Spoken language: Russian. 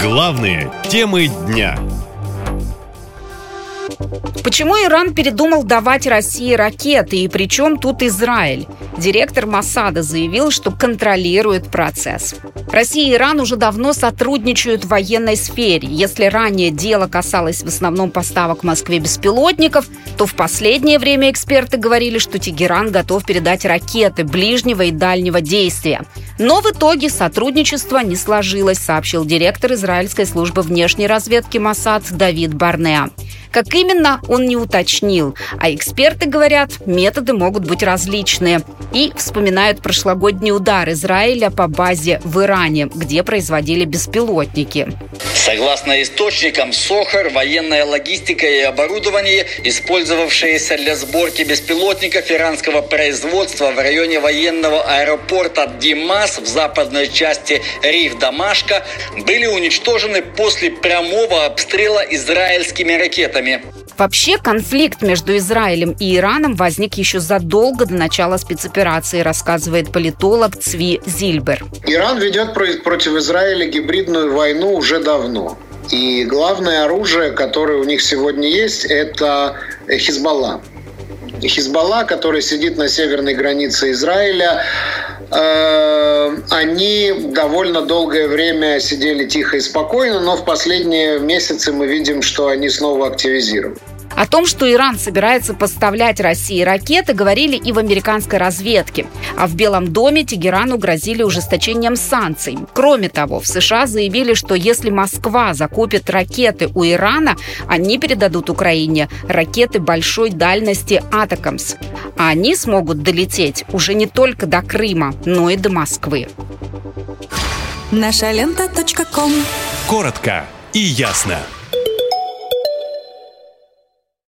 Главные темы дня. Почему Иран передумал давать России ракеты и причем тут Израиль? Директор Масада заявил, что контролирует процесс. Россия и Иран уже давно сотрудничают в военной сфере. Если ранее дело касалось в основном поставок Москве беспилотников, то в последнее время эксперты говорили, что Тегеран готов передать ракеты ближнего и дальнего действия. Но в итоге сотрудничество не сложилось, сообщил директор израильской службы внешней разведки Масад Давид Барнеа. Как именно, он не уточнил. А эксперты говорят, методы могут быть различные. И вспоминают прошлогодний удар Израиля по базе в Иране, где производили беспилотники. Согласно источникам, Сохар, военная логистика и оборудование, использовавшиеся для сборки беспилотников иранского производства в районе военного аэропорта Димас в западной части Риф Дамашка, были уничтожены после прямого обстрела израильскими ракетами. Вообще конфликт между Израилем и Ираном возник еще задолго до начала спецоперации, рассказывает политолог Цви Зильбер. Иран ведет против Израиля гибридную войну уже давно. И главное оружие, которое у них сегодня есть, это Хизбалла. Хизбалла, который сидит на северной границе Израиля, э, они довольно долгое время сидели тихо и спокойно, но в последние месяцы мы видим, что они снова активизированы. О том, что Иран собирается поставлять России ракеты, говорили и в американской разведке. А в Белом доме Тегерану грозили ужесточением санкций. Кроме того, в США заявили, что если Москва закупит ракеты у Ирана, они передадут Украине ракеты большой дальности «Атакамс». А они смогут долететь уже не только до Крыма, но и до Москвы. Наша лента. Коротко и ясно.